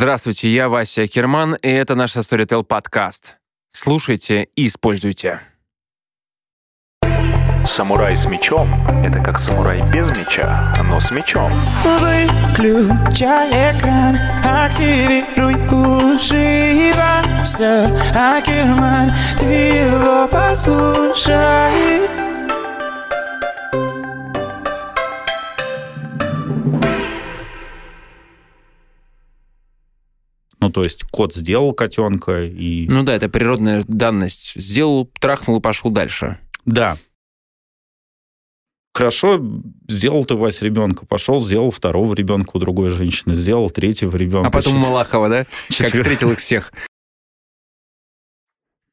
Здравствуйте, я Вася Керман, и это наш Storytel подкаст. Слушайте и используйте. Самурай с мечом — это как самурай без меча, но с мечом. Выключай экран, активируй уши, Вася Акерман, ты его послушай. Ну, то есть кот сделал котенка и... Ну да, это природная данность. Сделал, трахнул и пошел дальше. Да. Хорошо, сделал ты, Вась, ребенка, пошел, сделал второго ребенка у другой женщины, сделал третьего ребенка. А потом Малахова, да? Как четвер- встретил их всех.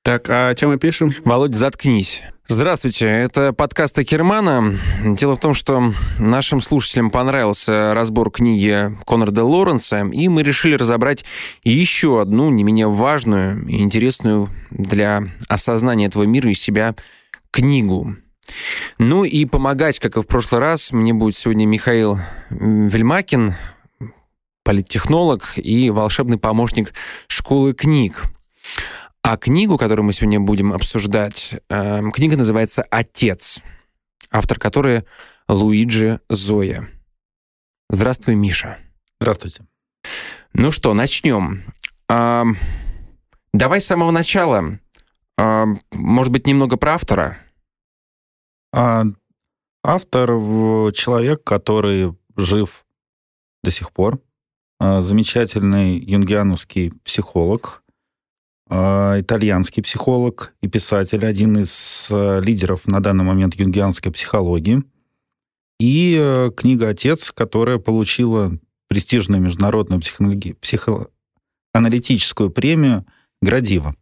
Так, а чем мы пишем? Володь, заткнись. Здравствуйте, это подкаст Акермана. Дело в том, что нашим слушателям понравился разбор книги Конрада Лоренса, и мы решили разобрать еще одну не менее важную и интересную для осознания этого мира и себя книгу. Ну и помогать, как и в прошлый раз, мне будет сегодня Михаил Вельмакин, политтехнолог и волшебный помощник школы книг. А книгу, которую мы сегодня будем обсуждать, э, книга называется «Отец», автор которой Луиджи Зоя. Здравствуй, Миша. Здравствуйте. Ну что, начнем. А, давай с самого начала. А, может быть, немного про автора? А автор человек, который жив до сих пор, А, замечательный юнгиановский психолог, итальянский психолог и писатель, один из а, лидеров на данный момент юнгианской психологии. И э, книга «Отец», которая получила престижную международную психологи- психоаналитическую премию «Градива».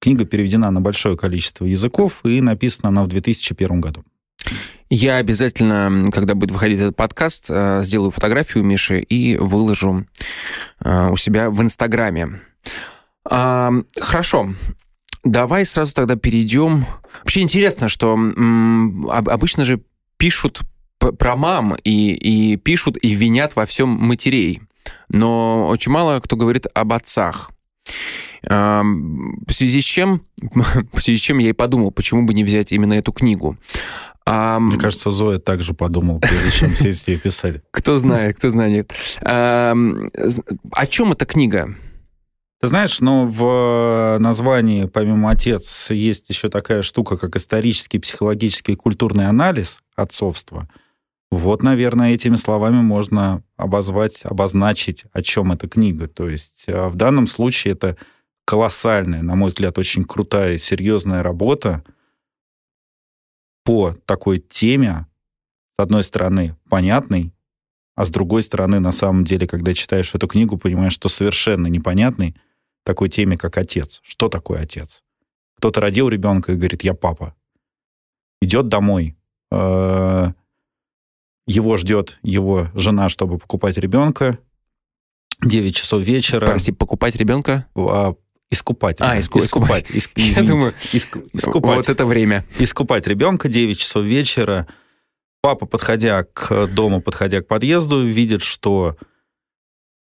Книга переведена на большое количество языков и написана она в 2001 году. Я обязательно, когда будет выходить этот подкаст, э, сделаю фотографию Миши и выложу э, у себя в Инстаграме. А, Хорошо. Давай сразу тогда перейдем. Вообще интересно, что м, об- обычно же пишут про мам и, и пишут и винят во всем матерей. Но очень мало кто говорит об отцах. В связи с чем, в связи с чем я и подумал, почему бы не взять именно эту книгу. А, Мне кажется, Зоя также подумал, прежде чем сесть ее писать. Кто знает, кто знает. О чем эта книга? Ты знаешь, но в названии, помимо «отец», есть еще такая штука, как исторический, психологический и культурный анализ отцовства. Вот, наверное, этими словами можно обозвать, обозначить, о чем эта книга. То есть э, в данном случае это колоссальная, на мой взгляд, очень крутая и серьезная работа по такой теме, с одной стороны, понятной, а с другой стороны, на самом деле, когда читаешь эту книгу, понимаешь, что совершенно непонятный такой теме, как отец. Что такое отец? Кто-то родил ребенка и говорит, я папа. Идет домой. э, Его ждет его жена, чтобы покупать ребенка. 9 часов вечера. Прости, покупать ребенка? А, Искупать. А, иску- искупать. Иск- Я думаю, Иск- искупать. вот это время. искупать ребенка 9 часов вечера. Папа, подходя к дому, подходя к подъезду, видит, что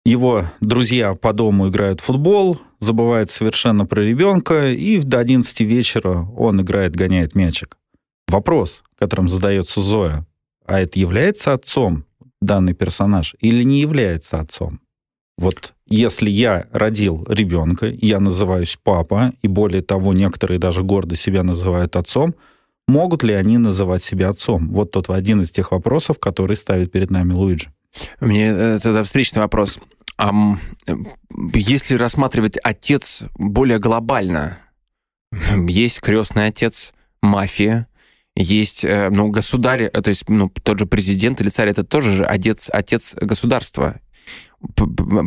его друзья по дому играют в футбол, забывает совершенно про ребенка, и до 11 вечера он играет, гоняет мячик. Вопрос, которым задается Зоя, а это является отцом данный персонаж или не является отцом? Вот если я родил ребенка, я называюсь папа, и более того, некоторые даже гордо себя называют отцом, могут ли они называть себя отцом? Вот тот один из тех вопросов, который ставит перед нами Луиджи. Мне э, тогда встречный вопрос. Э, если рассматривать отец более глобально, есть крестный отец, мафия, есть э, ну, государь, э, то есть ну, тот же президент или царь, это тоже же отец, отец государства.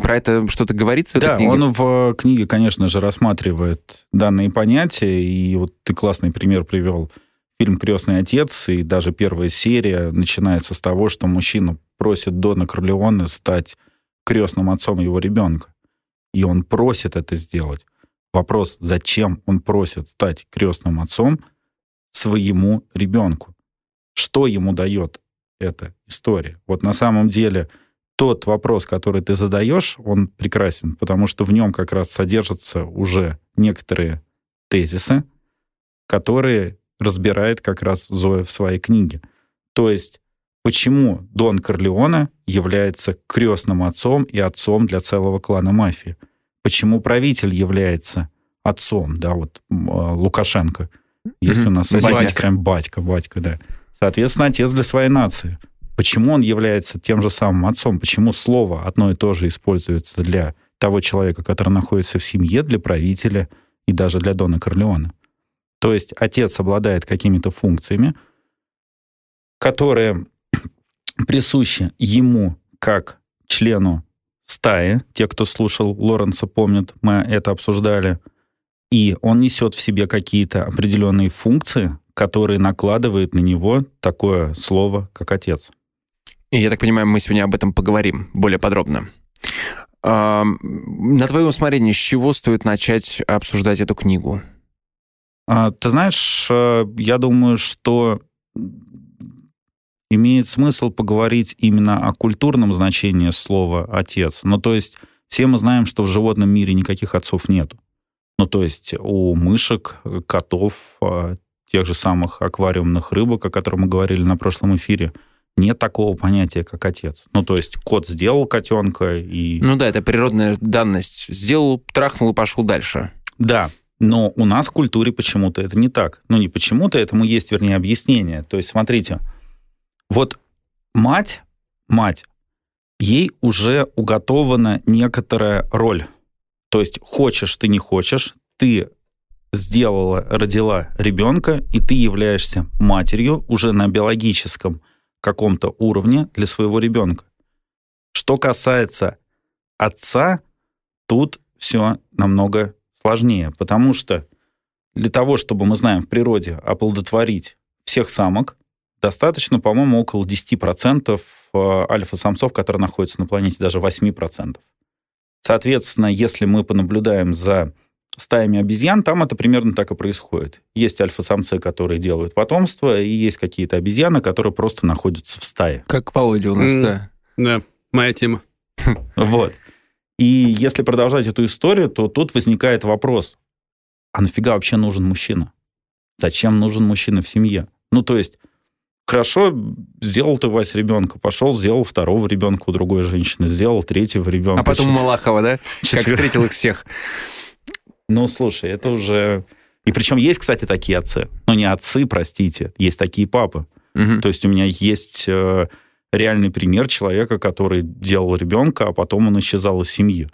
Про это что-то говорится Да, он в книге, конечно же, рассматривает данные понятия, и вот ты классный пример привел. Фильм «Крестный отец», и даже первая серия начинается с того, что мужчина просит Дона Корлеоне стать крестным отцом его ребенка. И он просит это сделать. Вопрос, зачем он просит стать крестным отцом своему ребенку? Что ему дает эта история? Вот на самом деле тот вопрос, который ты задаешь, он прекрасен, потому что в нем как раз содержатся уже некоторые тезисы, которые разбирает как раз Зоя в своей книге. То есть, почему Дон Корлеоне является крестным отцом и отцом для целого клана мафии? Почему правитель является отцом, да, вот а, Лукашенко. Есть mm-hmm. у нас соседи, батька. прям батька, батька, да. Соответственно, отец для своей нации. Почему он является тем же самым отцом? Почему слово одно и то же используется для того человека, который находится в семье, для правителя и даже для Дона Корлеона? То есть отец обладает какими-то функциями, которые присущи ему как члену стаи. Те, кто слушал Лоренса, помнят, мы это обсуждали. И он несет в себе какие-то определенные функции, которые накладывают на него такое слово, как отец. И я так понимаю, мы сегодня об этом поговорим более подробно. На твоем усмотрении, с чего стоит начать обсуждать эту книгу? А, ты знаешь, э, я думаю, что имеет смысл поговорить именно о культурном значении слова «отец». Ну, то есть все мы знаем, что в животном мире никаких отцов нет. Ну, то есть у мышек, котов, а, тех же самых аквариумных рыбок, о которых мы говорили на прошлом эфире, нет такого понятия, как отец. Ну, то есть кот сделал котенка и... Ну да, это природная данность. Сделал, трахнул и пошел дальше. Да, но у нас в культуре почему-то это не так. Ну, не почему-то, этому есть, вернее, объяснение. То есть, смотрите, вот мать, мать, ей уже уготована некоторая роль. То есть, хочешь ты, не хочешь, ты сделала, родила ребенка, и ты являешься матерью уже на биологическом каком-то уровне для своего ребенка. Что касается отца, тут все намного сложнее, потому что для того, чтобы, мы знаем, в природе оплодотворить всех самок, достаточно, по-моему, около 10% э, альфа-самцов, которые находятся на планете, даже 8%. Соответственно, если мы понаблюдаем за стаями обезьян, там это примерно так и происходит. Есть альфа-самцы, которые делают потомство, и есть какие-то обезьяны, которые просто находятся в стае. Как Володя у нас, mm, да. Да, моя тема. Вот. И если продолжать эту историю, то тут возникает вопрос, а нафига вообще нужен мужчина? Зачем нужен мужчина в семье? Ну, то есть, хорошо, сделал ты, Вась, ребенка, пошел, сделал второго ребенка у другой женщины, сделал третьего ребенка. А потом Чет... Малахова, да? Четвер... Как встретил их всех. Ну, слушай, это уже... И причем есть, кстати, такие отцы. Ну, не отцы, простите, есть такие папы. Угу. То есть у меня есть э, реальный пример человека, который делал ребенка, а потом он исчезал из семьи.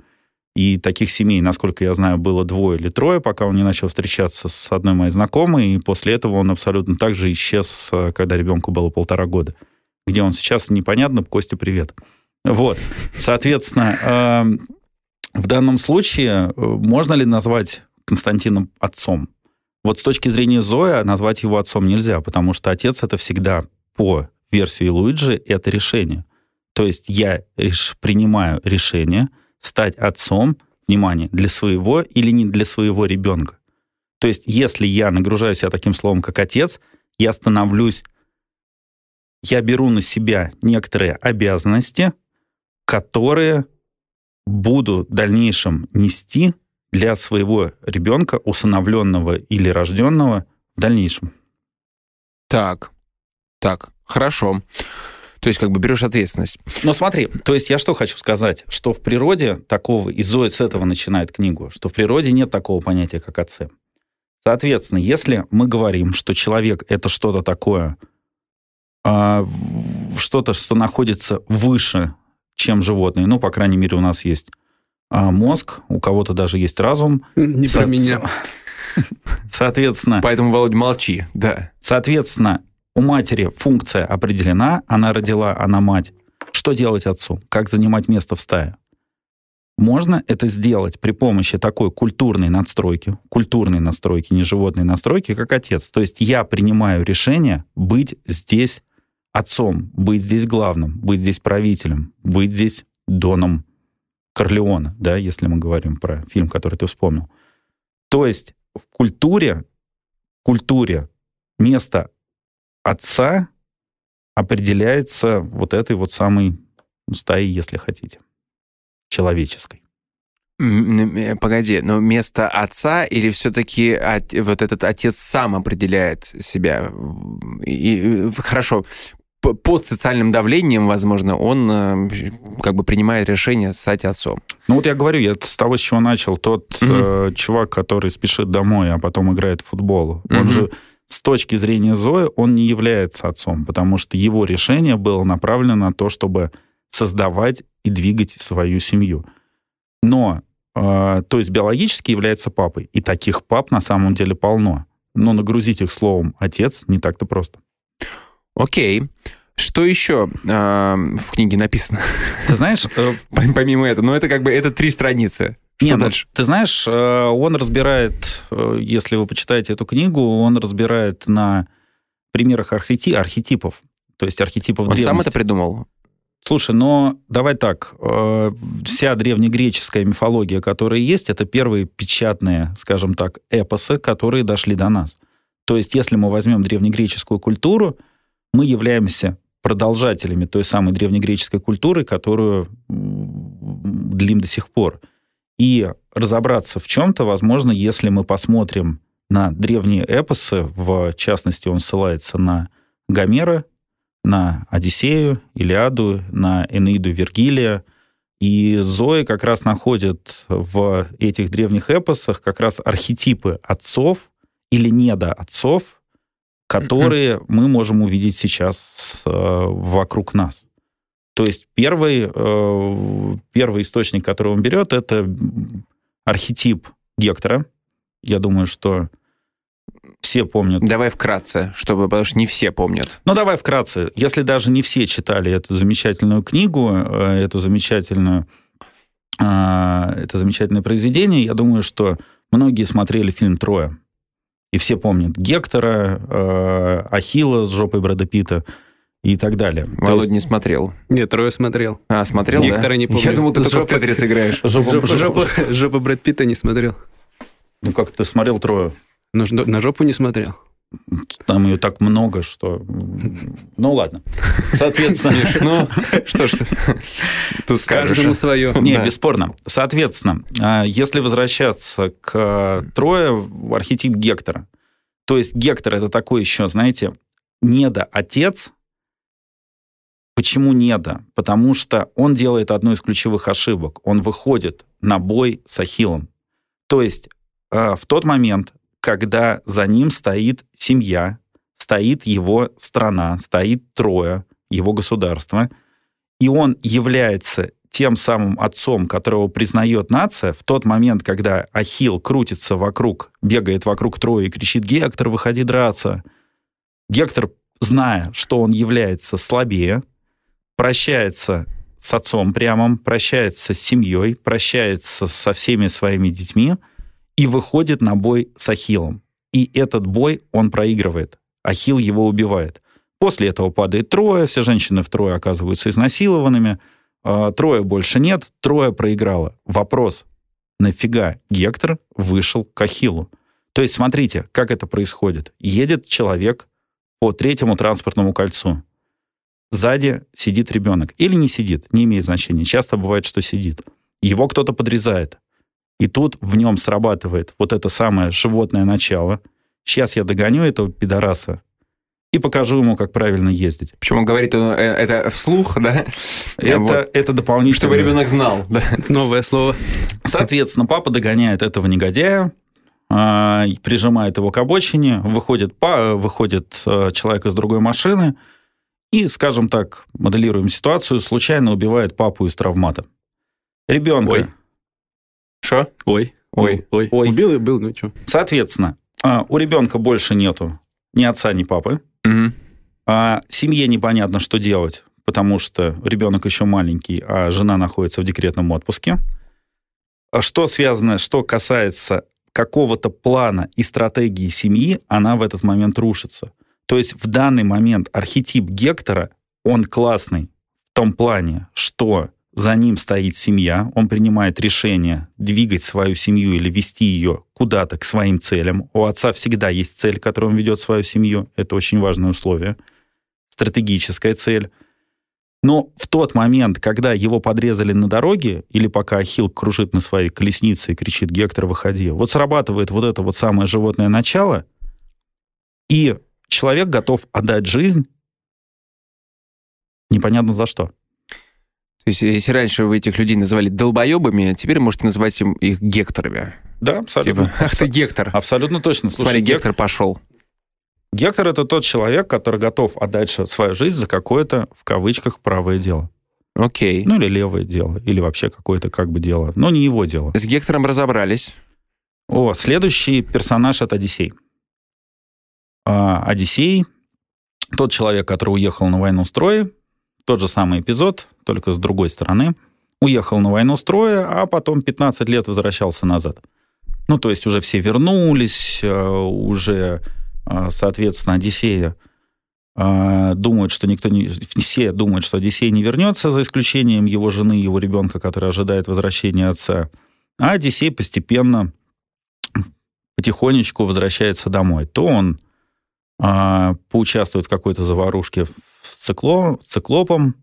И таких семей, насколько я знаю, было двое или трое, пока он не начал встречаться с одной моей знакомой, и после этого он абсолютно так же исчез, э, когда ребенку было полтора года. Где он сейчас, непонятно. Костя, привет. Вот. Соответственно, эм, в данном случае э, можно ли назвать Константином отцом? Вот с точки зрения Зоя назвать его отцом нельзя, потому что отец это всегда по версии Луиджи это решение. То есть я реш, принимаю решение стать отцом, внимание, для своего или не для своего ребенка. То есть если я нагружаю себя таким словом, как отец, я становлюсь, я беру на себя некоторые обязанности, которые буду в дальнейшем нести для своего ребенка, усыновленного или рожденного, в дальнейшем. Так, так, хорошо. То есть как бы берешь ответственность. Но смотри, то есть я что хочу сказать, что в природе такого, и Зоя с этого начинает книгу, что в природе нет такого понятия, как отцы. Соответственно, если мы говорим, что человек это что-то такое, а, что-то, что находится выше чем животные. Ну, по крайней мере, у нас есть а, мозг, у кого-то даже есть разум. Не Со- про меня. Соответственно... Поэтому, Володь, молчи, да. Соответственно, у матери функция определена, она родила, она мать. Что делать отцу? Как занимать место в стае? Можно это сделать при помощи такой культурной надстройки, культурной настройки, не животной настройки, как отец. То есть я принимаю решение быть здесь отцом, быть здесь главным, быть здесь правителем, быть здесь Доном Корлеона, да, если мы говорим про фильм, который ты вспомнил. То есть в культуре, культуре место отца определяется вот этой вот самой стаи, если хотите, человеческой. М, Погоди, но место отца или все-таки вот этот отец сам определяет себя? И, и, хорошо, п- под социальным давлением, возможно, он э, как бы принимает решение стать отцом. Ну вот я говорю, я с того, с чего начал. Тот Мгм. э, чувак, который спешит домой, а потом играет в футбол, он Мгм. же с точки зрения Зои, он не является отцом, потому что его решение было направлено на то, чтобы создавать и двигать свою семью. Но, э, то есть биологически является папой. И таких пап на самом деле полно. Но нагрузить их словом «отец» не так-то просто. Окей. Что еще э, в книге написано, Ты знаешь, э, пом- помимо этого? Ну, это как бы, это три страницы. Что Не, ну, дальше? ты знаешь, э, он разбирает, э, если вы почитаете эту книгу, он разбирает на примерах архети- архетипов, то есть архетипов Он сам древности. это придумал? Слушай, но давай так, э, вся древнегреческая мифология, которая есть, это первые печатные, скажем так, эпосы, которые дошли до нас. То есть, если мы возьмем древнегреческую культуру, мы являемся продолжателями той самой древнегреческой культуры, которую длим до сих пор. И разобраться в чем-то, возможно, если мы посмотрим на древние эпосы, в частности, он ссылается на Гомера, на Одиссею, Илиаду, на Энеиду Вергилия. И Зои как раз находит в этих древних эпосах как раз архетипы отцов или недоотцов, которые мы можем увидеть сейчас э, вокруг нас. То есть первый, э, первый источник, который он берет, это архетип Гектора. Я думаю, что все помнят Давай вкратце, чтобы, потому что не все помнят. ну, давай вкратце. Если даже не все читали эту замечательную книгу, э, эту замечательную, а, это замечательное произведение, я думаю, что многие смотрели фильм «Троя». И все помнят Гектора, э, Ахилла с жопой Брэда Питта и так далее. То Володя есть не смотрел. Нет, трое смотрел. А, смотрел, Гектора да? не помню. Я думал, ты только в Тетрис играешь. жопу- Жопу, жопу- жопу- жопу Брэд Питта не смотрел. Ну, как ты смотрел «Трою»? Но ж- на жопу не смотрел. Там ее так много, что... Ну, ладно. Соответственно... Ну, что ж ты скажешь. Каждому свое. Не, бесспорно. Соответственно, а, если возвращаться к э, Трое, в архетип Гектора, то есть Гектор это такой еще, знаете, недоотец. Почему недо? Потому что он делает одну из ключевых ошибок. Он выходит на бой с Ахиллом. То есть э, в тот момент, когда за ним стоит семья, стоит его страна, стоит Трое, его государство, и он является тем самым отцом, которого признает нация, в тот момент, когда Ахилл крутится вокруг, бегает вокруг Трои и кричит «Гектор, выходи драться!», Гектор, зная, что он является слабее, прощается с отцом прямым, прощается с семьей, прощается со всеми своими детьми и выходит на бой с Ахиллом. И этот бой он проигрывает. Ахилл его убивает. После этого падает трое, все женщины в трое оказываются изнасилованными, а, трое больше нет, трое проиграло. Вопрос, нафига Гектор вышел к Ахиллу? То есть смотрите, как это происходит. Едет человек по третьему транспортному кольцу. Сзади сидит ребенок. Или не сидит, не имеет значения. Часто бывает, что сидит. Его кто-то подрезает. И тут в нем срабатывает вот это самое животное начало. Сейчас я догоню этого пидораса и покажу ему, как правильно ездить. Причем он говорит э, это вслух, да? Это, Вот. это дополнительно. Чтобы ребенок знал, да? Новое слово. Соответственно, папа догоняет этого негодяя, а, прижимает его к обочине, выходит, па- выходит э, человек из другой машины и, скажем так, моделируем ситуацию, случайно убивает папу из травмата. Ребенка. Ой. Что? Ой. Ой. Ой. Ой. Убил и был, ну что. Соответственно, а, у ребенка больше нету ни отца, ни папы. Мгм. А семье непонятно, что делать, потому что ребенок еще маленький, а жена находится в декретном отпуске. А Что связано, что касается какого-то плана и стратегии семьи, она в этот момент рушится. То есть в данный момент архетип Гектора, он классный в том плане, что за ним стоит семья, он принимает решение двигать свою семью или вести ее куда-то к своим целям. У отца всегда есть цель, которой он ведет свою семью. Это очень важное условие. Стратегическая цель. Но в тот момент, когда его подрезали на дороге, или пока Ахилл кружит на своей колеснице и кричит «Гектор, выходи», вот срабатывает вот это вот самое животное начало, и человек готов отдать жизнь непонятно за что. То есть, если раньше вы этих людей называли долбоебами, теперь можете называть им их гекторами. Да, абсолютно. Типа, ах ты гектор. Абсолютно точно. Слушай, Смотри, гектор пошел. Гектор это тот человек, который готов отдать свою жизнь за какое-то, в кавычках, правое дело. Окей. Ну или левое дело, или вообще какое-то как бы дело. Но не его дело. С Гектором разобрались. О, следующий персонаж это Одиссей. А, Одиссей, тот человек, который уехал на войну строя, тот же самый эпизод, только с другой стороны. Уехал на войну строя, а потом 15 лет возвращался назад. Ну, то есть уже все вернулись, э, уже а, соответственно, Одиссея а, думают, что никто не... Все думают, что Одиссей не вернется, за исключением его жены, его ребенка, который ожидает возвращения отца. А Одиссей постепенно, потихонечку возвращается домой. То он поучаствует в какой-то заварушке с цикло, циклопом,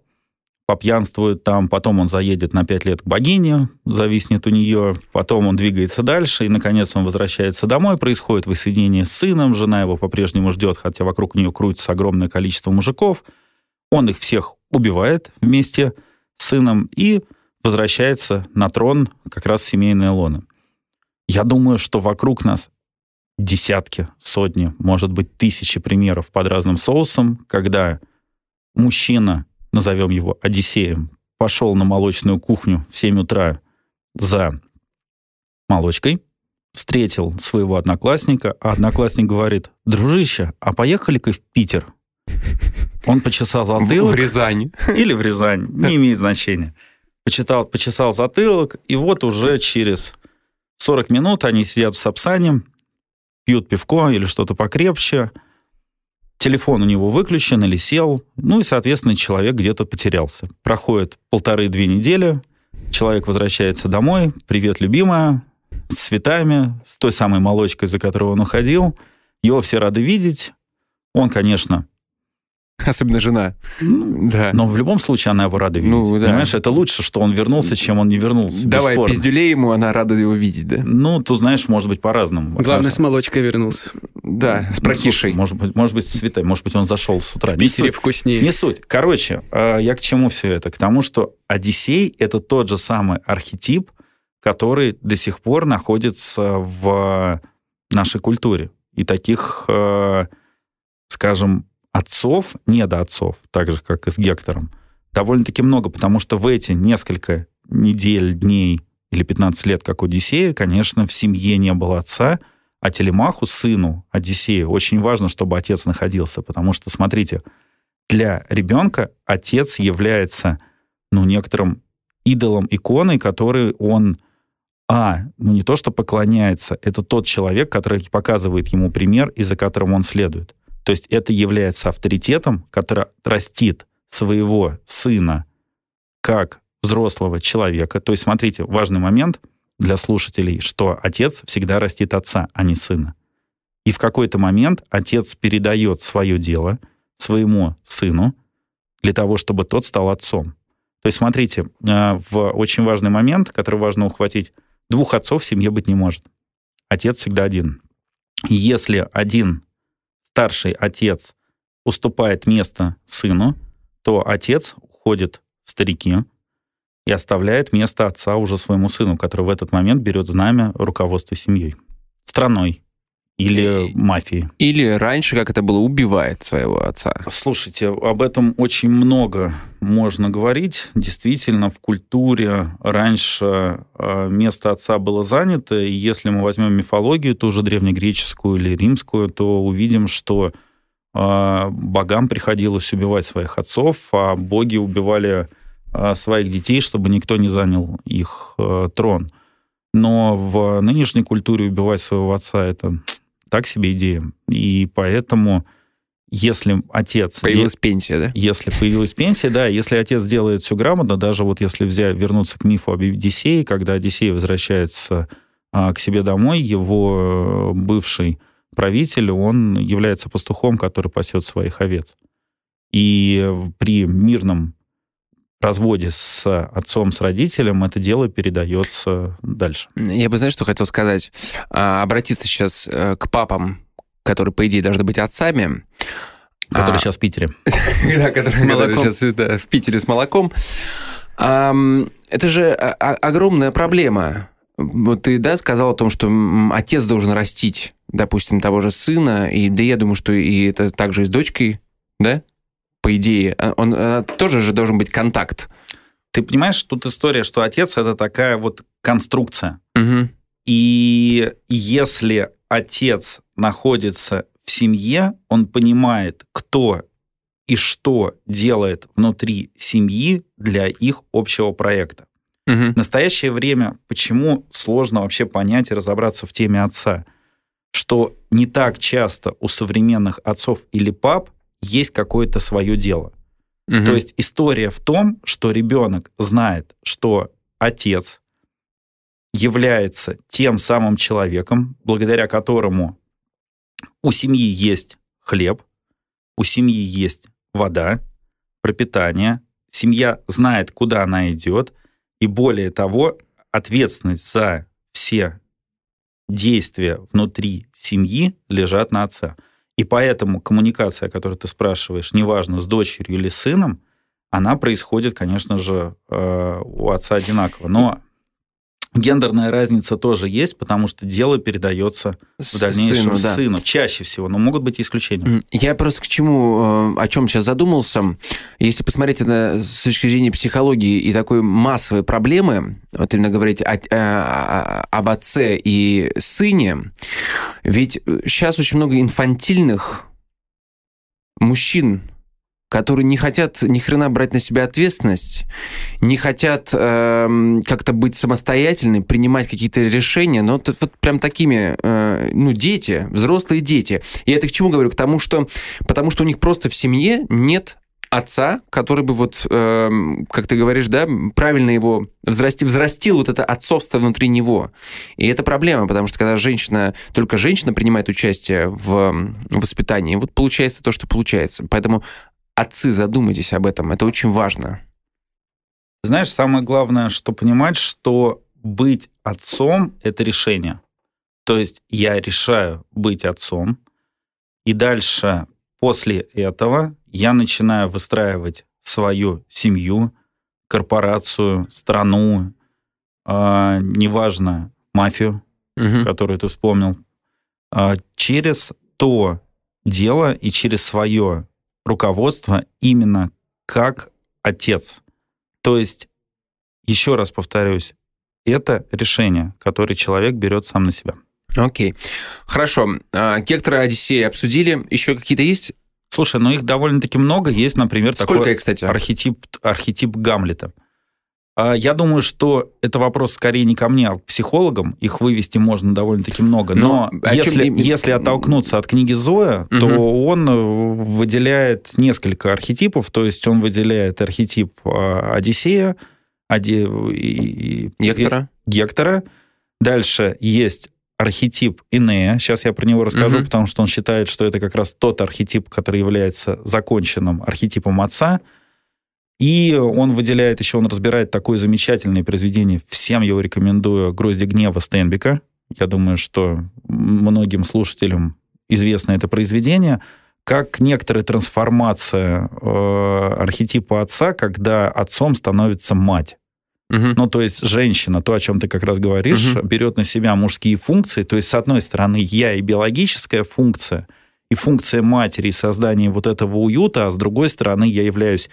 попьянствует там, потом он заедет на пять лет к богине, зависнет у нее, потом он двигается дальше, и, наконец, он возвращается домой, происходит воссоединение с сыном, жена его по-прежнему ждет, хотя вокруг нее крутится огромное количество мужиков, он их всех убивает вместе с сыном и возвращается на трон как раз семейной лоны. Я думаю, что вокруг нас десятки, сотни, может быть, тысячи примеров под разным соусом, когда мужчина назовем его Одиссеем, пошел на молочную кухню в 7 утра за молочкой, встретил своего одноклассника, а одноклассник говорит, дружище, а поехали-ка в Питер. Он почесал затылок. В Рязань. Или в Рязань, не имеет значения. Почитал, почесал затылок, и вот уже через 40 минут они сидят в Сапсане, пьют пивко или что-то покрепче, телефон у него выключен или сел, ну и, соответственно, человек где-то потерялся. Проходит полторы-две недели, человек возвращается домой, привет, любимая, с цветами, с той самой молочкой, за которой он уходил. Его все рады видеть. Он, конечно, Особенно жена. Ну, да. Но в любом случае она его рада видеть. Ну, да. Понимаешь, это лучше, что он вернулся, чем он не вернулся. Давай, бесспорно. пиздюлей ему, она рада его видеть, да? Ну, ты знаешь, может быть, по-разному. Главное, с молочкой вернулся. Да, с прокишей. Ну, может быть, может быть, с цветами. Может быть, он зашел с утра. В Питере вкуснее. Не суть. Короче, а, я к чему все это? К тому, что Одиссей — это тот же самый архетип, который до сих пор находится в нашей культуре. И таких, а, скажем, отцов, недоотцов, так же, как и с Гектором, довольно-таки много, потому что в эти несколько недель, дней или 15 лет, как Одиссея, конечно, в семье не было отца, а Телемаху, сыну Одиссея, очень важно, чтобы отец находился, потому что, смотрите, для ребенка отец является, ну, некоторым идолом, иконой, который он, а, ну, не то что поклоняется, это тот человек, который показывает ему пример, и за которым он следует. То есть это является авторитетом, который растит своего сына как взрослого человека. То есть, смотрите, важный момент для слушателей, что отец всегда растит отца, а не сына. И в какой-то момент отец передает свое дело своему сыну для того, чтобы тот стал отцом. То есть, смотрите, э, в очень важный момент, который важно ухватить, двух отцов в семье быть не может. Отец всегда один. Если один старший отец уступает место сыну, то отец уходит в старики и оставляет место отца уже своему сыну, который в этот момент берет знамя руководства семьей, страной или мафией. Или раньше, как это было, убивает своего отца. Слушайте, об этом очень много можно говорить. Действительно, в культуре раньше э, место отца было занято, и если мы возьмем мифологию, тоже древнегреческую или римскую, то увидим, что э, богам приходилось убивать своих отцов, а боги убивали э, своих детей, чтобы никто не занял их трон. Но в нынешней культуре убивать своего отца это так себе идея. И поэтому, если отец... Появилась де... пенсия, да? Если появилась пенсия, да. Если отец делает все грамотно, даже вот если взять, вернуться к мифу об Одиссее, когда Одиссей возвращается а, к себе домой, его э, бывший правитель, он является пастухом, который пасет своих овец. И при мирном разводе с отцом, с родителем, это дело передается дальше. Я бы, знаешь, что хотел сказать? А, обратиться сейчас э, к папам, которые, по идее, должны быть отцами. Который А, сейчас в Питере. Да, который молоком. сейчас в Питере с молоком. Это же о- о- огромная проблема. Вот ты, да, сказал о том, что отец должен растить, допустим, того же сына, и да я думаю, что и это также и с дочкой, да? По идее, А он а, тоже же должен быть контакт. Ты понимаешь, тут история, что отец это такая вот конструкция. Мгм. И если отец находится в семье, он понимает, кто и что делает внутри семьи для их общего проекта. Мгм. В настоящее время почему сложно вообще понять и разобраться в теме отца? Что не так часто у современных отцов или пап есть какое-то свое дело. Мгм. То есть история в том, что ребенок знает, что отец является тем самым человеком, благодаря которому у семьи есть хлеб, у семьи есть вода, пропитание, семья знает, куда она идет, и более того, ответственность за все действия внутри семьи лежат на отца. И поэтому коммуникация, о которой ты спрашиваешь, неважно, с дочерью или сыном, она происходит, конечно же, э, у отца одинаково. Но гендерная разница тоже есть, потому что дело передается в дальнейшем сыну, да. сыну. Чаще всего, но могут быть исключения. М, Я просто к чему, э, о чем сейчас задумался. Если посмотреть это с точки зрения психологии и такой массовой проблемы, вот именно говорить о- э, о- об отце и сыне, ведь сейчас очень много инфантильных мужчин, которые не хотят ни хрена брать на себя ответственность, не хотят эм, как-то быть самостоятельными, принимать какие-то решения, но вот, вот прям такими, э, ну, дети, взрослые дети. И это к чему говорю? К тому, что, потому что у них просто в семье нет отца, который бы вот, эм, как ты говоришь, да, правильно его взрастил, взрастил вот это отцовство внутри него. И это проблема, потому что когда женщина, только женщина принимает участие в м, воспитании, вот получается то, что получается. Поэтому отцы, задумайтесь об этом, это очень важно. Знаешь, самое главное, что понимать, что быть отцом — это решение. То есть я решаю быть отцом, и дальше, после этого, я начинаю выстраивать свою семью, корпорацию, страну, а, неважно, мафию, Мгм. которую ты вспомнил, а, через то дело и через свое руководство именно как отец. То есть, еще раз повторюсь, это решение, которое человек берет сам на себя. Окей. Хорошо. А, Гектора Одиссея обсудили. Еще какие-то есть? Слушай, ну их довольно-таки много. Есть, например, Сколько такой их, кстати? архетип, архетип Гамлета. А, Я думаю, что это вопрос скорее не ко мне, а к психологам. Их вывести можно довольно-таки много. Но, Но о чем если, им- если оттолкнуться от книги Зоя, Мгм. то он э, выделяет несколько архетипов. То есть он выделяет архетип а, Одиссея, Оди- и- и- Гектора? Гектора. Дальше есть архетип Инея. Сейчас я про него расскажу, Мгм. потому что он считает, что это как раз тот архетип, который является законченным архетипом отца. И он выделяет еще, он разбирает такое замечательное произведение. Всем его рекомендую «Грозди гнева» Стенбека. Я думаю, что многим слушателям известно это произведение как некоторая трансформация э, архетипа отца, когда отцом становится мать. Мгм. Ну, то есть женщина, то, о чем ты как раз говоришь, Мгм. берет на себя мужские функции. То есть, с одной стороны, я и биологическая функция, и функция матери, и создание вот этого уюта, а с другой стороны, я являюсь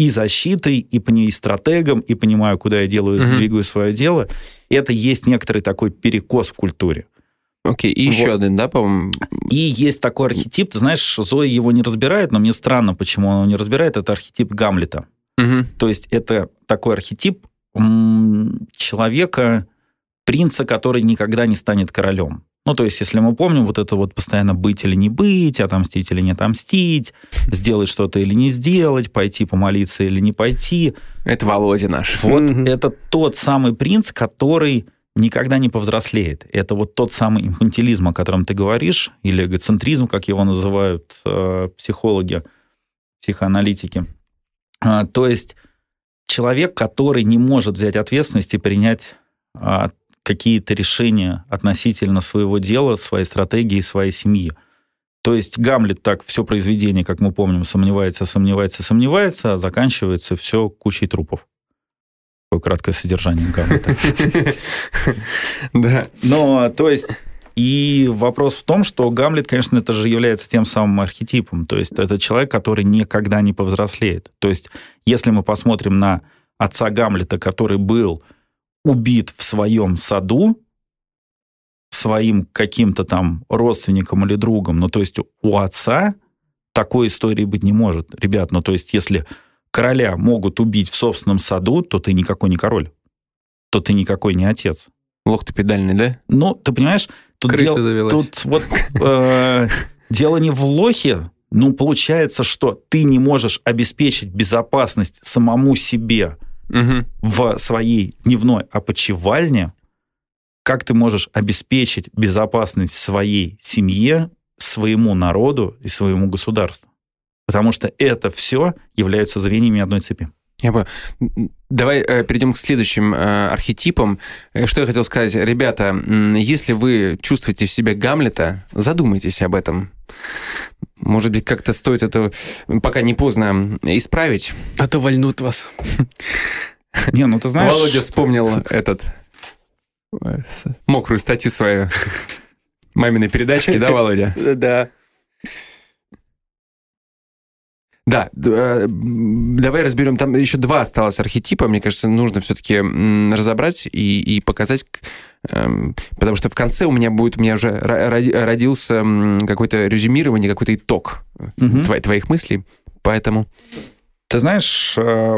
и защитой, и, пони- и стратегом, и понимаю, куда я делаю, Мгм. двигаю свое дело. Это есть некоторый такой перекос в культуре. Окей. И еще Вот. один, да, по-моему? И есть такой архетип, ты знаешь, Зоя его не разбирает, но мне странно, почему он его не разбирает, это архетип Гамлета. Мгм. То есть это такой архетип человека, принца, который никогда не станет королем. Ну, то есть, если мы помним, вот это вот постоянно быть или не быть, отомстить или не отомстить, сделать что-то или не сделать, пойти помолиться или не пойти. Это Володя наш. Вот это тот самый принц, который никогда не повзрослеет. Это вот тот самый инфантилизм, о котором ты говоришь, или эгоцентризм, как его называют э, психологи, психоаналитики. А, то есть человек, который не может взять ответственность и принять а, какие-то решения относительно своего дела, своей стратегии, своей семьи. То есть Гамлет так все произведение, как мы помним, сомневается, сомневается, сомневается, а заканчивается все кучей трупов. Такое краткое содержание Гамлета. Да. Но, то есть, и вопрос в том, что Гамлет, конечно, это же является тем самым архетипом. То есть это человек, который никогда не повзрослеет. То есть если мы посмотрим на отца Гамлета, который был убит в своем саду своим каким-то там родственником или другом, ну то есть у отца такой истории быть не может. Ребят, ну то есть если короля могут убить в собственном саду, то ты никакой не король. То ты никакой не отец. Лох ты педальный, да? Ну, ты понимаешь, тут, Крыса дел- завелась. тут вот э, дело не в лохе, ну, получается, что ты не можешь обеспечить безопасность самому себе Мгм. в своей дневной опочивальне, как ты можешь обеспечить безопасность своей семье, своему народу и своему государству? Потому что это все являются звеньями одной цепи. Я бы... Давай э, перейдем к следующим э, архетипам. Э, Что я хотел сказать. Ребята, если вы чувствуете в себе Гамлета, задумайтесь об этом. Может быть, как-то стоит это, пока не поздно, исправить. А то вольнут вас. Не, ну ты знаешь... Володя вспомнил этот э, мокрую статью свою маминой передачки, да, Володя? Да. Да, э, давай разберем. Там еще два осталось архетипа. Мне кажется, нужно все-таки разобрать и, и показать, эм, потому что в конце у меня будет, у меня уже родился какое-то резюмирование, какой-то итог тво- твоих мыслей. Поэтому Ты знаешь, э,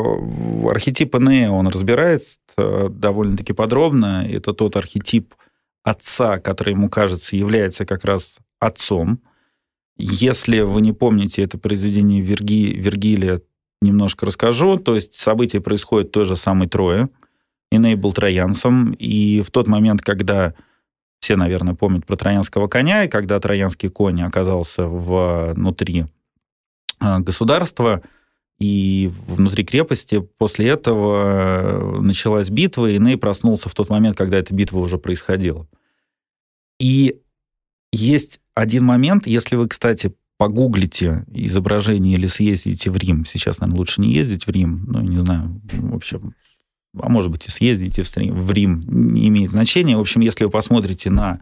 архетип Энея, он разбирает э, довольно-таки подробно. Это тот архетип отца, который ему кажется является как раз отцом. Если вы не помните это произведение Верги, Вергилия, немножко расскажу. То есть события происходят в той же самой Трое. Был троянцем, и в тот момент, когда все, наверное, помнят про троянского коня, и когда троянский конь оказался внутри э, государства, и внутри крепости. После этого началась битва, и Ней проснулся в тот момент, когда эта битва уже происходила. И есть один момент, если вы, кстати, погуглите изображение или съездите в Рим, сейчас, наверное, лучше не ездить в Рим, ну, не знаю, в общем, а может быть, и съездите в Рим, не имеет значения. В общем, если вы посмотрите на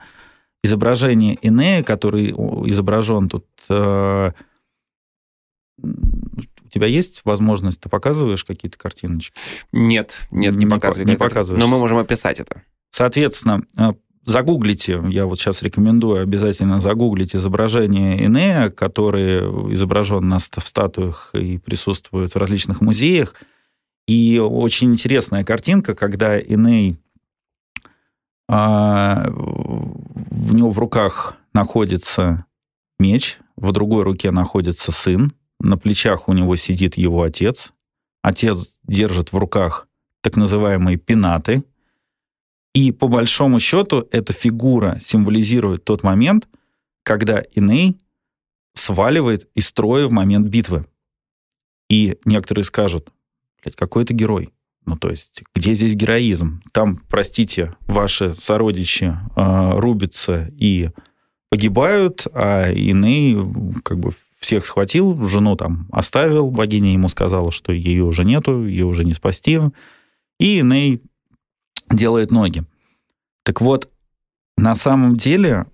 изображение Энея, который изображен тут э, у тебя есть возможность, ты показываешь какие-то картиночки? нет, нет, не, Не показывай. по- не показываешь. Но мы можем описать это. Соответственно, э, загуглите, я вот сейчас рекомендую обязательно загуглить изображение Энея, который изображен на, в статуях и присутствует в различных музеях. И очень интересная картинка, когда Эней, а, в него в руках находится меч, в другой руке находится сын, на плечах у него сидит его отец, отец держит в руках так называемые пенаты, и по большому счету эта фигура символизирует тот момент, когда Иней сваливает из строя в момент битвы. И некоторые скажут, блядь, какой это герой? Ну, то есть, где здесь героизм? Там, простите, ваши сородичи э, рубятся и погибают, а Иней как бы всех схватил, жену там оставил, богиня ему сказала, что ее уже нету, ее уже не спасти. И Иней делает ноги. Так вот, на самом деле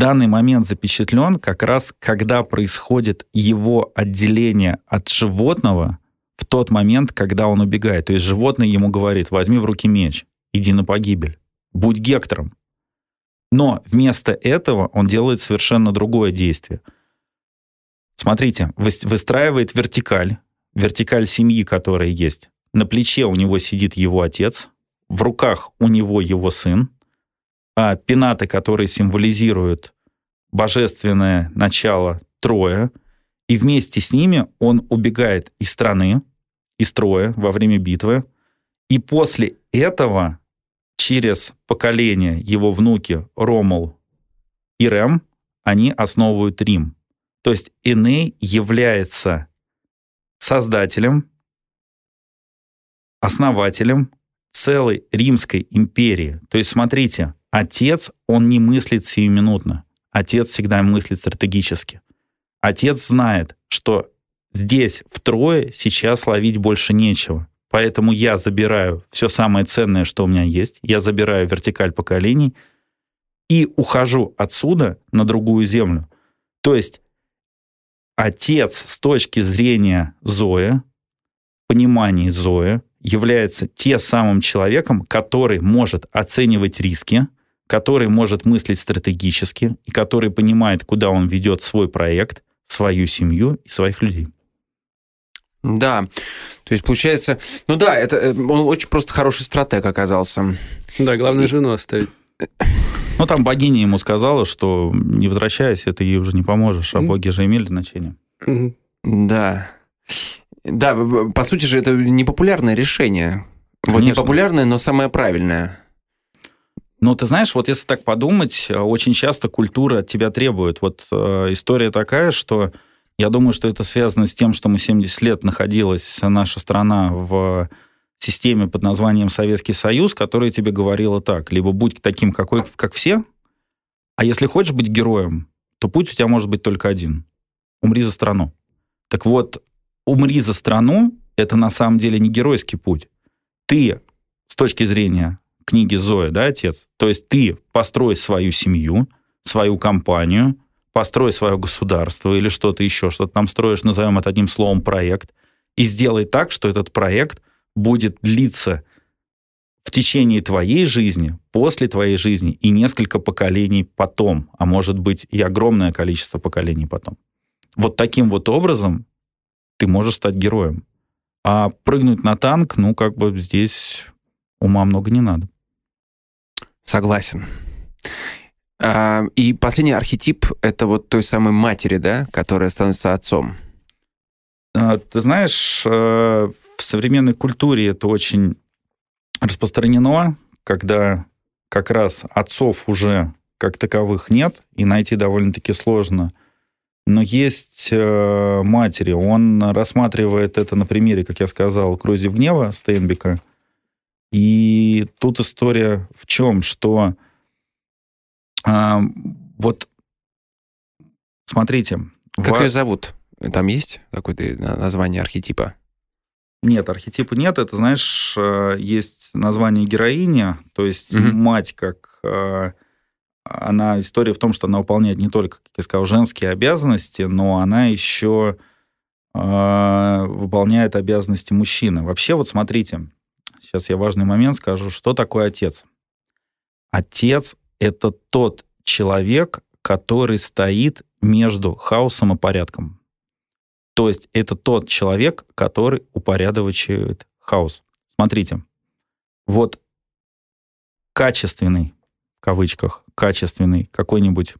данный момент запечатлен как раз, когда происходит его отделение от животного в тот момент, когда он убегает. То есть животное ему говорит, возьми в руки меч, иди на погибель, будь Гектором. Но вместо этого он делает совершенно другое действие. Смотрите, выс- выстраивает вертикаль, вертикаль семьи, которая есть. На плече у него сидит его отец, в руках у него его сын, а пенаты, которые символизируют божественное начало Троя, и вместе с ними он убегает из страны, из Троя во время битвы, и после этого через поколение его внуки Ромул и Рем, они основывают Рим. То есть Эней является создателем основателем целой Римской империи. То есть, смотрите, отец, он не мыслит сиюминутно. Отец всегда мыслит стратегически. Отец знает, что здесь втрое сейчас ловить больше нечего. Поэтому я забираю все самое ценное, что у меня есть. Я забираю вертикаль поколений и ухожу отсюда на другую землю. То есть отец с точки зрения Зоя, понимания Зоя, является тем самым человеком, который может оценивать риски, который может мыслить стратегически и который понимает, куда он ведет свой проект, свою семью и своих людей. Да, то есть получается, ну да, это э, он очень просто хороший стратег оказался. Да, главное жену оставить. Ну, там богиня ему сказала, что не возвращайся, ты ей уже не поможешь, а боги же имели значение. Да. Да, по сути же это непопулярное решение. Вот Конечно. непопулярное, но самое правильное. Ну, ты знаешь, вот если так подумать, очень часто культура от тебя требует. Вот э, история такая, что я думаю, что это связано с тем, что мы 70 лет находилась наша страна в системе под названием Советский Союз, которая тебе говорила так, либо будь таким, какой, как все, а если хочешь быть героем, то путь у тебя может быть только один. Умри за страну. Так вот, умри за страну — это на самом деле не геройский путь. Ты с точки зрения книги Зоя, да, отец? То есть ты построй свою семью, свою компанию, построй свое государство или что-то еще, что ты там строишь, назовем это одним словом проект, и сделай так, что этот проект будет длиться в течение твоей жизни, после твоей жизни и несколько поколений потом, а может быть и огромное количество поколений потом. Вот таким вот образом ты можешь стать героем. А прыгнуть на танк, ну, как бы здесь ума много не надо. Согласен. А, и последний архетип — это вот той самой матери, да, которая становится отцом. А, Ты знаешь, э, в современной культуре это очень распространено, когда как раз отцов уже как таковых нет, и найти довольно-таки сложно. Но есть э, матери. Он рассматривает это на примере, как я сказал, «Круизив гнева» Стейнбека. И тут история в чем? Что а, вот смотрите. Как ва- ее зовут? Там есть какое-то на- название архетипа? Нет, архетипа нет. Это, знаешь, э, есть название героини, то есть Мгм. мать как... Она, история в том, что она выполняет не только, как я сказал, женские обязанности, но она еще э, выполняет обязанности мужчины. Вообще, вот смотрите, сейчас я важный момент скажу, что такое отец. Отец — это тот человек, который стоит между хаосом и порядком. То есть это тот человек, который упорядочивает хаос. Смотрите, вот качественный, в кавычках, качественный какой-нибудь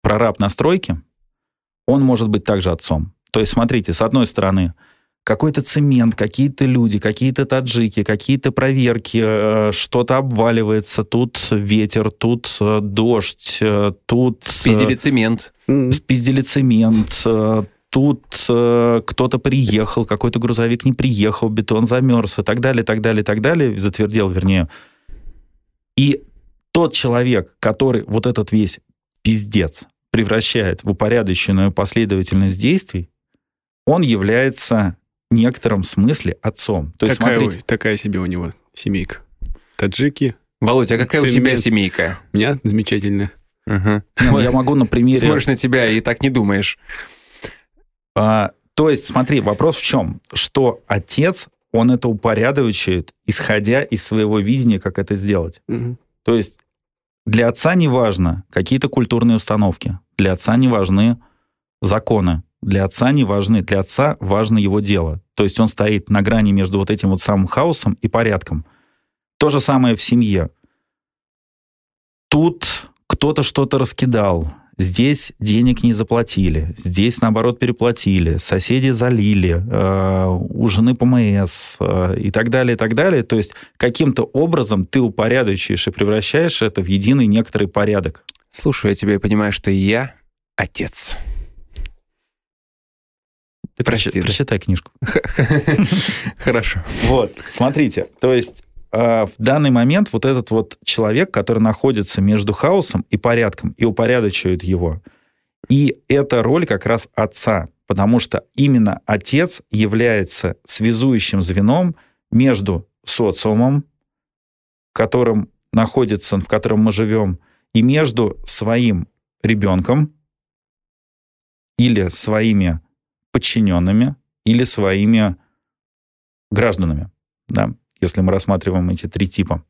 прораб на стройке, он может быть также отцом. То есть смотрите, с одной стороны, какой-то цемент, какие-то люди, какие-то таджики, какие-то проверки, э, что-то обваливается, тут ветер, тут э, дождь, э, тут... Спиздили цемент. Спиздили цемент, тут э, кто-то приехал, какой-то грузовик не приехал, бетон замерз и так далее, так далее, так далее, затвердел, вернее. И тот человек, который вот этот весь пиздец превращает в упорядоченную последовательность действий, он является в некотором смысле отцом. То есть, Такая, смотрите, ой, такая себе у него семейка. Таджики. Володя, а какая у тебя Цемент. семейка? У меня замечательная. Ага. ну, я могу на примере... Смотришь на тебя и так не думаешь. А, то есть, смотри, вопрос в чем? Что отец, он это упорядочивает, исходя из своего видения, как это сделать. Мгм. То есть для отца не важно какие-то культурные установки, для отца не важны законы, для отца не важны, для отца важно его дело. То есть он стоит на грани между вот этим вот самым хаосом и порядком. То же самое в семье. Тут кто-то что-то раскидал, здесь денег не заплатили, здесь, наоборот, переплатили, соседи залили, э, у жены ПМС э, и так далее, и так далее. То есть каким-то образом ты упорядочиваешь и превращаешь это в единый некоторый порядок. Слушаю я тебя и понимаю, что я отец. Ты Прости, прочитай книжку. Хорошо. Вот, смотрите, то есть в данный момент вот этот вот человек, который находится между хаосом и порядком, и упорядочивает его, и это роль как раз отца, потому что именно отец является связующим звеном между социумом, в котором находится, в котором мы живем, и между своим ребенком или своими подчиненными, или своими гражданами, да, если мы рассматриваем эти три типа.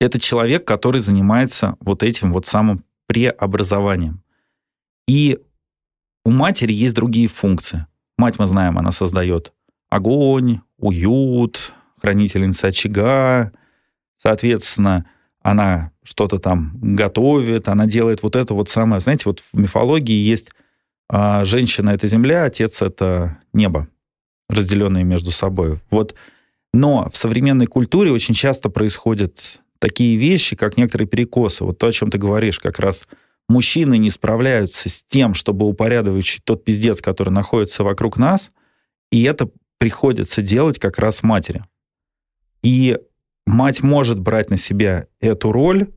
Это человек, который занимается вот этим вот самым преобразованием. И у матери есть другие функции. Мать, мы знаем, она создает огонь, уют, хранительница очага, соответственно, она что-то там готовит, она делает вот это вот самое, знаете, вот в мифологии есть а, женщина — это земля, отец — это небо разделенные между собой. Вот. Но в современной культуре очень часто происходят такие вещи, как некоторые перекосы. Вот то, о чем ты говоришь, как раз мужчины не справляются с тем, чтобы упорядочить тот пиздец, который находится вокруг нас, и это приходится делать как раз матери. И мать может брать на себя эту роль,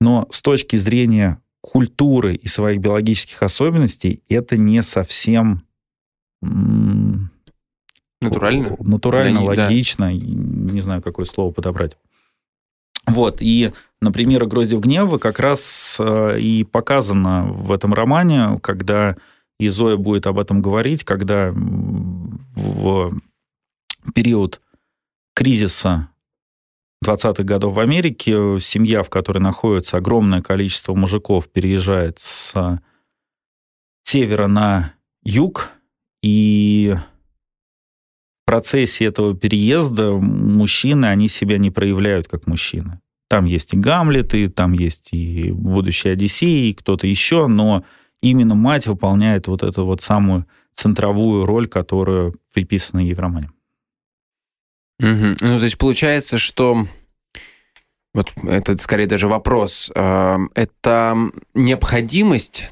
но с точки зрения культуры и своих биологических особенностей это не совсем Натурально? Натурально, Для да. логично. и Не знаю, какое слово подобрать. Вот, и, например, «Гроздья гнева» как раз э, и показано в этом романе, когда и Зоя будет об этом говорить, когда в период кризиса 20-х годов в Америке семья, в которой находится огромное количество мужиков, переезжает с севера на юг, и процессе этого переезда мужчины, они себя не проявляют как мужчины. Там есть и Гамлеты, там есть и будущий Одиссей, и кто-то еще, но именно мать выполняет вот эту вот самую центровую роль, которая приписана ей в романе. Мгм. Ну, то есть получается, что вот это скорее даже вопрос. э, Это необходимость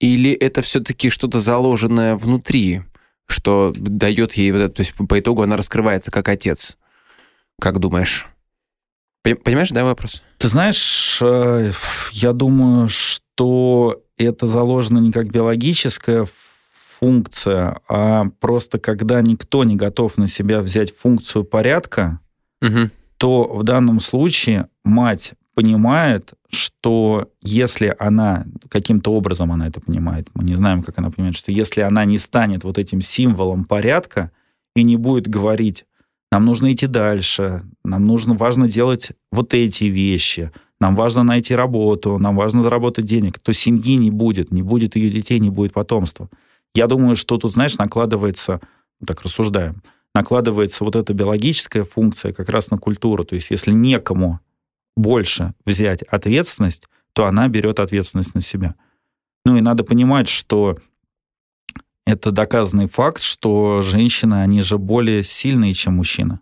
или это все-таки что-то заложенное внутри, что дает ей вот это, то есть по итогу она раскрывается как отец? Как думаешь? Пон- Понимаешь, да, вопрос? Ты знаешь, э, я думаю, что это заложено не как биологическая функция, а просто когда никто не готов на себя взять функцию порядка, Мгм. то в данном случае мать понимает, что если она, каким-то образом она это понимает, мы не знаем, как она понимает, что если она не станет вот этим символом порядка и не будет говорить, нам нужно идти дальше, нам нужно, важно делать вот эти вещи, нам важно найти работу, нам важно заработать денег, то семьи не будет, не будет ее детей, не будет потомства. Я думаю, что тут, знаешь, накладывается, так рассуждаем, накладывается вот эта биологическая функция как раз на культуру. То есть если некому больше взять ответственность, то она берет ответственность на себя. Ну и надо понимать, что это доказанный факт, что женщины, они же более сильные, чем мужчины.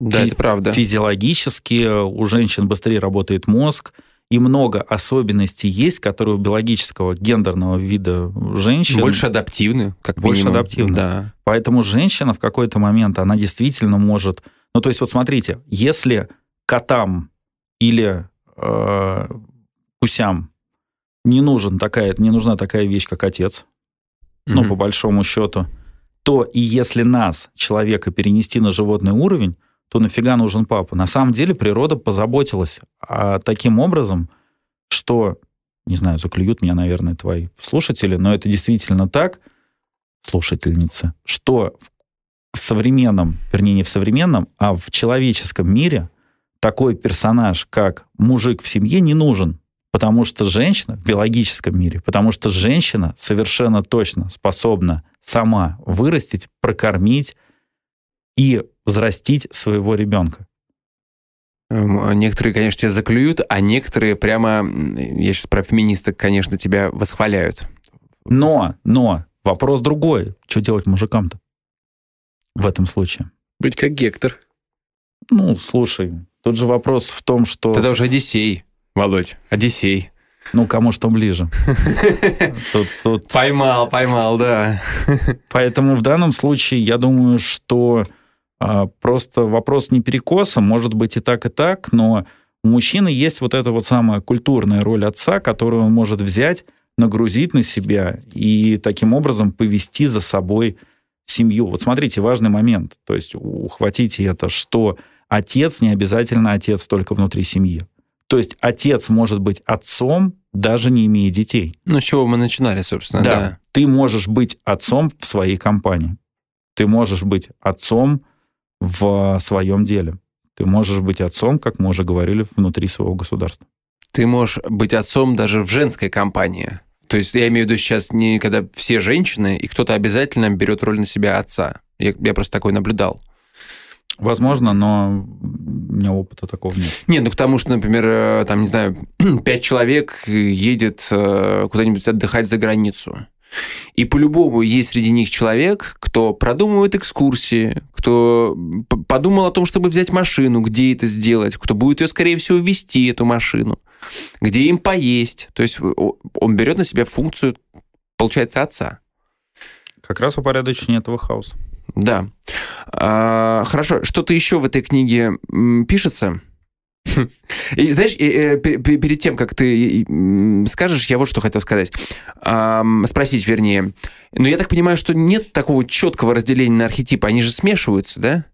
Да, Фи- это правда. Физиологически у женщин быстрее работает мозг, и много особенностей есть, которые у биологического гендерного вида женщин Больше адаптивны, как Больше минимум. адаптивны. Да. Поэтому женщина в какой-то момент, она действительно может... Ну, то есть, вот смотрите, если котам или э, гусям не, нужен такая, не нужна такая вещь, как отец, ну, Мгм. по большому счету, то и если нас, человека, перенести на животный уровень, то нафига нужен папа? На самом деле природа позаботилась а, таким образом, что, не знаю, заклюют меня, наверное, твои слушатели, но это действительно так, слушательницы, что в современном, вернее, не в современном, а в человеческом мире такой персонаж, как мужик в семье, не нужен. Потому что женщина в биологическом мире, потому что женщина совершенно точно способна сама вырастить, прокормить и взрастить своего ребенка. Эм, Некоторые, конечно, тебя заклюют, а некоторые прямо, я сейчас про феминисток, конечно, тебя восхваляют. Но, но, вопрос другой. Что делать мужикам-то в этом случае? Быть как Гектор. Ну, слушай, тут же вопрос в том, что... Тогда уже Одиссей, Володь, Одиссей. Ну, кому что ближе. Тут- тут- Поймал, поймал, да. Поэтому в данном случае я думаю, что а, просто вопрос не перекоса, может быть и так, и так, но у мужчины есть вот эта вот самая культурная роль отца, которую он может взять, нагрузить на себя и таким образом повести за собой семью. Вот смотрите, важный момент. То есть ухватите это, что отец не обязательно отец только внутри семьи. То есть отец может быть отцом, даже не имея детей. Ну, с чего мы начинали, собственно, Да. да. Ты можешь быть отцом в своей компании. Ты можешь быть отцом в своем деле. Ты можешь быть отцом, как мы уже говорили, внутри своего государства. Ты можешь быть отцом даже в женской компании. То есть я имею в виду сейчас не когда все женщины, и кто-то обязательно берет роль на себя отца. Я, я просто такой наблюдал. Возможно, но у меня опыта такого нет. Не, ну к тому, что, например, э, там, не знаю, пять человек едет э, куда-нибудь отдыхать за границу. И по-любому есть среди них человек, кто продумывает экскурсии, кто подумал о том, чтобы взять машину, где это сделать, кто будет ее, скорее всего, вести, эту машину, где им поесть. То есть он берет на себя функцию, получается, отца. Как раз упорядочение этого хаоса. Да. А, хорошо, что-то еще в этой книге пишется? И знаешь, э, пе- пе- перед тем, как ты скажешь, я вот что хотел сказать. Спросить, вернее. Но я так понимаю, что нет такого четкого разделения на архетипы. Они же смешиваются, да?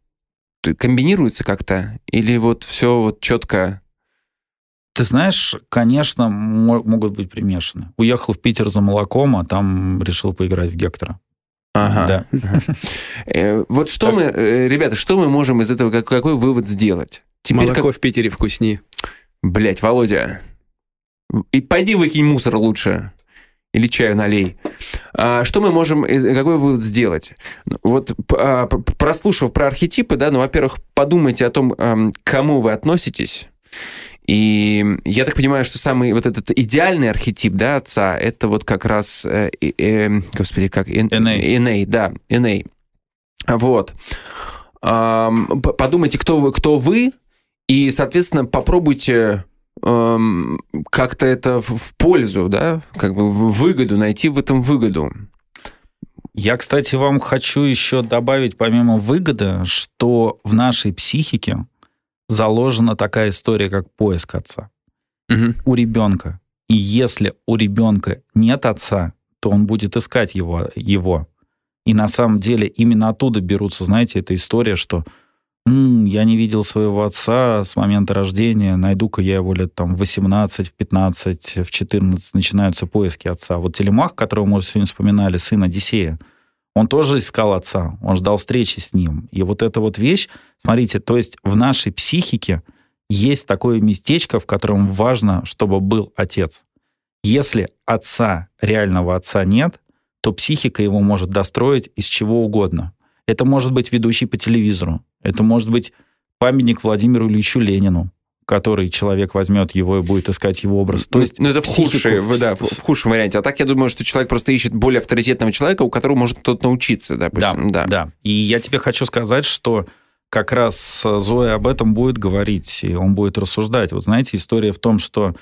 Комбинируются как-то? Или вот все вот четко... Ты знаешь, конечно, мо- могут быть примешаны. Уехал в Питер за молоком, а там решил поиграть в Гектора. Ага. Да. Э, Вот что мы, э, ребята, что мы можем из этого, как- какой вывод сделать? Молоко в Питере вкуснее. Блять, Володя. И пойди выкинь мусор лучше. Или чаю налей. А, что мы можем, какой вывод сделать? Ну, Вот а, прослушав про архетипы, да, ну, во-первых, подумайте о том, ам, к кому вы относитесь. И я так понимаю, что самый вот этот идеальный архетип, да, отца, это вот как раз, э, э, господи, как... Эн- Эней. Эней, да, Эней. Вот. П- подумайте, кто вы, кто вы, и, соответственно, попробуйте эм, как-то это в, в пользу, да, как бы в выгоду, найти в этом выгоду. Я, кстати, вам хочу еще добавить, помимо выгоды, что в нашей психике заложена такая история, как поиск отца у ребенка. И если у ребенка нет отца, то он будет искать его. его. И на самом деле именно оттуда берутся, знаете, эта история, что «М, я не видел своего отца с момента рождения, найду-ка я его лет там в 18, в 15, в 14, начинаются поиски отца. Вот Телемах, которого мы сегодня вспоминали, сын Одиссея, он тоже искал отца, он ждал встречи с ним. И вот эта вот вещь, смотрите, то есть в нашей психике есть такое местечко, в котором важно, чтобы был отец. Если отца, реального отца нет, то психика его может достроить из чего угодно. Это может быть ведущий по телевизору, это может быть памятник Владимиру Ильичу Ленину, который человек возьмет его и будет искать его образ. То есть ну, это в, худшей- да, в, в худшем варианте. А так я думаю, что человек просто ищет более авторитетного человека, у которого может кто-то научиться, допустим. Да, да. И я тебе хочу сказать, что как раз Зоя об этом будет говорить, и он будет рассуждать. Вот знаете, история в том, что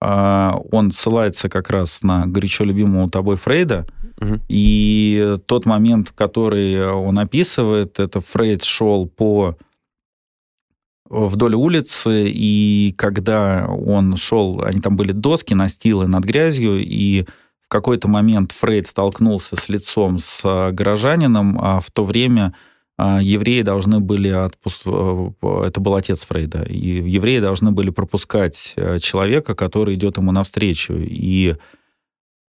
а, он ссылается как раз на горячо любимого тобой Фрейда, Мгм. и тот момент, который он описывает, это Фрейд шел по вдоль улицы, и когда он шел, они там были доски, настилы над грязью, и в какой-то момент Фрейд столкнулся с лицом с а, горожанином, а в то время а, евреи должны были отпускать... Это был отец Фрейда. И евреи должны были пропускать человека, который идет ему навстречу. И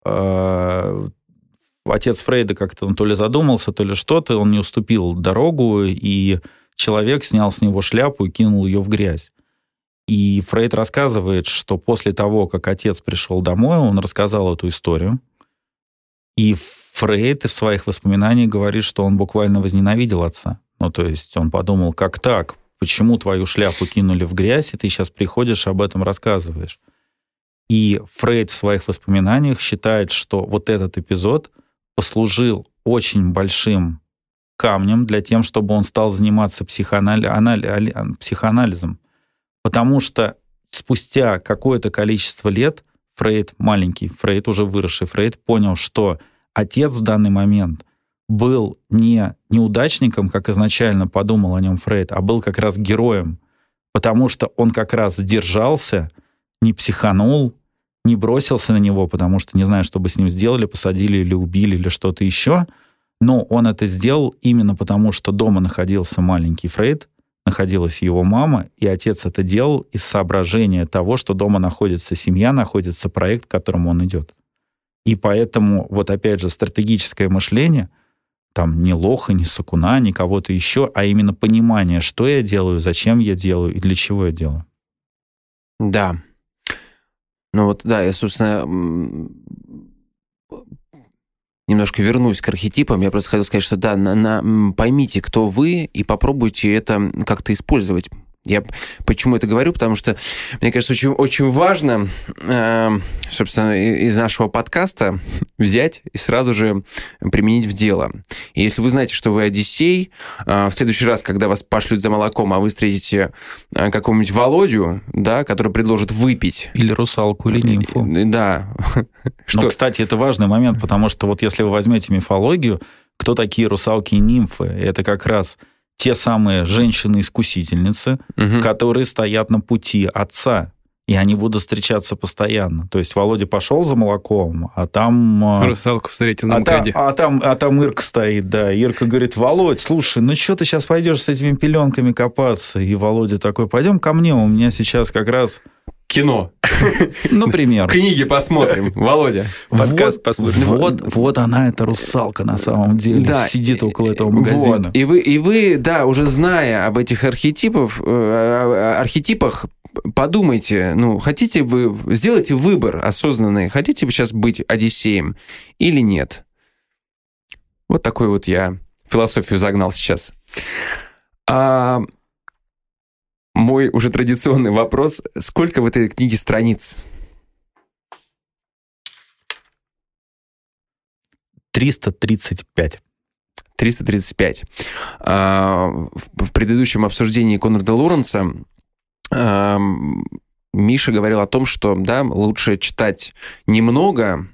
э, отец Фрейда как-то он то ли задумался, то ли что-то, он не уступил дорогу, и человек снял с него шляпу и кинул ее в грязь. И Фрейд рассказывает, что после того, как отец пришел домой, он рассказал эту историю. И Фрейд в своих воспоминаниях говорит, что он буквально возненавидел отца. Ну, то есть он подумал, как так? Почему твою шляпу кинули в грязь, и ты сейчас приходишь об этом рассказываешь? И Фрейд в своих воспоминаниях считает, что вот этот эпизод послужил очень большим камнем для тем, чтобы он стал заниматься психоанали- анали- али- психоанализом. Потому что спустя какое-то количество лет Фрейд, маленький Фрейд, уже выросший Фрейд, понял, что отец в данный момент был не неудачником, как изначально подумал о нем Фрейд, а был как раз героем, потому что он как раз сдержался, не психанул, не бросился на него, потому что не знаю, что бы с ним сделали, посадили или убили или что-то еще. Но он это сделал именно потому, что дома находился маленький Фрейд, находилась его мама, и отец это делал из соображения того, что дома находится семья, находится проект, к которому он идет. И поэтому, вот опять же, стратегическое мышление, там не лоха, не сакуна, не кого-то еще, а именно понимание, что я делаю, зачем я делаю и для чего я делаю. Да. Ну вот, да, я, собственно, немножко вернусь к архетипам. Я просто хотел сказать, что да, на, на- поймите, кто вы, и попробуйте это как-то использовать. Я почему это говорю? Потому что, мне кажется, очень, очень важно, э, собственно, из нашего подкаста взять и сразу же применить в дело. И если вы знаете, что вы Одиссей, э, в следующий раз, когда вас пошлют за молоком, а вы встретите э, какого-нибудь Володю, да, который предложит выпить. Или русалку, или нимфу. Э, Да. Но, кстати, это важный момент, потому что вот если вы возьмете мифологию, кто такие русалки и нимфы? Это как раз те самые женщины-искусительницы, Мгм. которые стоят на пути отца, и они будут встречаться постоянно. То есть Володя пошел за молоком, а там... а, Русалку встретил на а там, МКАДе. а, там, а там Ирка стоит, да. Ирка говорит, Володь, слушай, ну что ты сейчас пойдешь с этими пеленками копаться? И Володя такой, пойдем ко мне, у меня сейчас как раз... Кино. Например. Книги посмотрим. Володя. Подкаст вот, послушаем. Вот, вот она, эта русалка на самом деле, Да. сидит около этого Вот. магазина. И вы, и вы, да, уже зная об этих архетипов, э, архетипах, подумайте, ну, хотите вы, сделайте выбор осознанный, хотите вы сейчас быть Одиссеем или нет. Вот такой вот я философию загнал сейчас. А мой уже традиционный вопрос, сколько в этой книге страниц? 335. 335. А, В предыдущем обсуждении Конрада Лоренса Миша говорил о том, что да, лучше читать немного,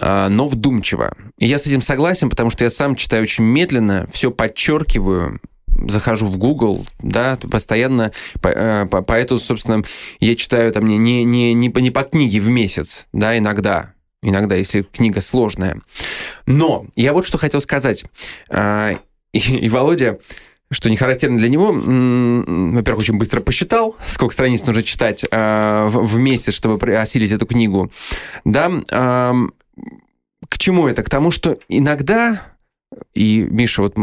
а, но вдумчиво. И я с этим согласен, потому что я сам читаю очень медленно, все подчеркиваю, захожу в Google, да, постоянно, по- э, по- поэтому, собственно, я читаю там не, не, не, не, по, не по книге в месяц, да, иногда, иногда, если книга сложная. Но я вот что хотел сказать. А, И, и Володя, что не характерно для него, во-первых, очень быстро посчитал, сколько страниц нужно читать а, в месяц, чтобы осилить эту книгу. Да, к чему это? К тому, что иногда, и, Миша, вот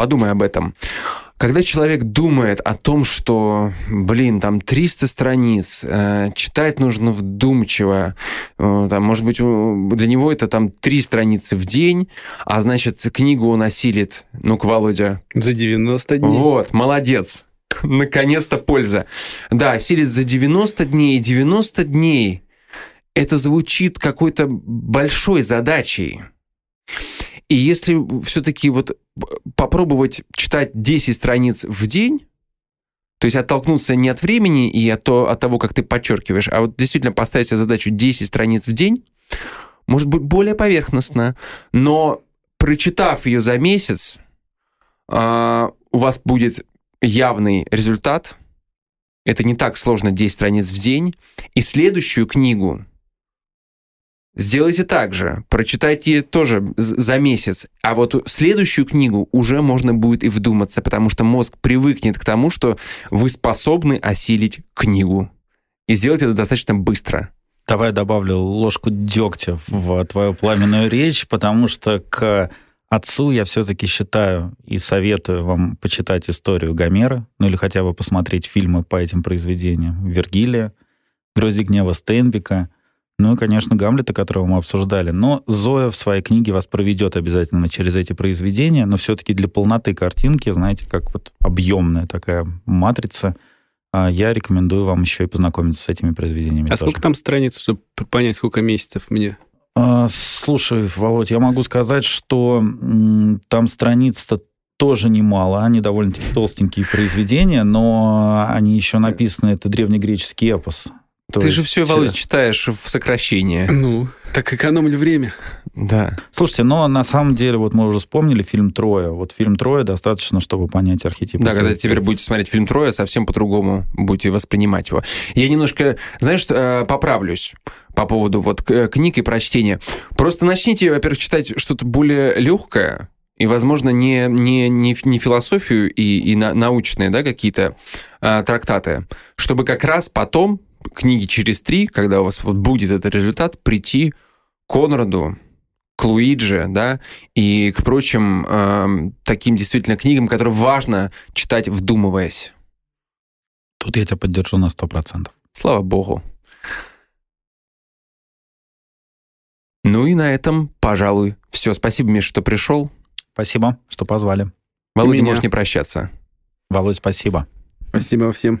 подумай об этом, когда человек думает о том, что, блин, там 300 страниц, э, читать нужно вдумчиво, э, там, может быть, для него это там 3 страницы в день, а значит, книгу он осилит, ну-ка, Володя, За 90 дней. вот, молодец. Наконец-то польза. Да, осилит за 90 дней. 90 дней. Это звучит какой-то большой задачей. И если все-таки вот попробовать читать 10 страниц в день, то есть оттолкнуться не от времени и от, то, от того, как ты подчеркиваешь, а вот действительно поставить себе задачу 10 страниц в день, может быть, более поверхностно, но прочитав ее за месяц, а, у вас будет явный результат. Это не так сложно 10 страниц в день. И следующую книгу сделайте так же. Прочитайте тоже за месяц. А вот следующую книгу уже можно будет и вдуматься, потому что мозг привыкнет к тому, что вы способны осилить книгу. И сделать это достаточно быстро. Давай добавлю ложку дегтя в твою пламенную речь, потому что к отцу я все-таки считаю и советую вам почитать историю Гомера, ну или хотя бы посмотреть фильмы по этим произведениям. Вергилия, «Грозди гнева» Стейнбека, ну и, конечно, Гамлета, которого мы обсуждали. Но Зоя в своей книге вас проведет обязательно через эти произведения, но все-таки для полноты картинки, знаете, как вот объемная такая матрица, а, я рекомендую вам еще и познакомиться с этими произведениями. А тоже. сколько там страниц, чтобы понять, сколько месяцев мне? А, Слушай, Володь, я могу сказать, что там страниц-то тоже немало, они довольно-таки толстенькие произведения, но они еще написаны, это древнегреческий эпос. То Ты же есть, все, Володя, читаешь в сокращении. Ну, так экономлю время. Да. Слушайте, но на самом деле, вот мы уже вспомнили фильм «Троя». Вот фильм «Троя» достаточно, чтобы понять архетип. Да, когда теперь будете смотреть фильм «Трое», совсем по-другому будете воспринимать его. Я немножко, знаешь, э, поправлюсь по поводу вот к- книг и прочтения. Просто начните, во-первых, читать что-то более легкое, и, возможно, не, не, не, не философию и, и на- научные да, какие-то а, трактаты, чтобы как раз потом, книги через три, когда у вас вот будет этот результат, прийти к Конраду, к Луиджи, да, и к прочим эм, таким действительно книгам, которые важно читать, вдумываясь. Тут я тебя поддержу на 100%. Слава богу. Ну и на этом, пожалуй, все. Спасибо, Миша, что пришел. Спасибо, что позвали. Володя, можешь не прощаться. Володь, спасибо. Спасибо всем.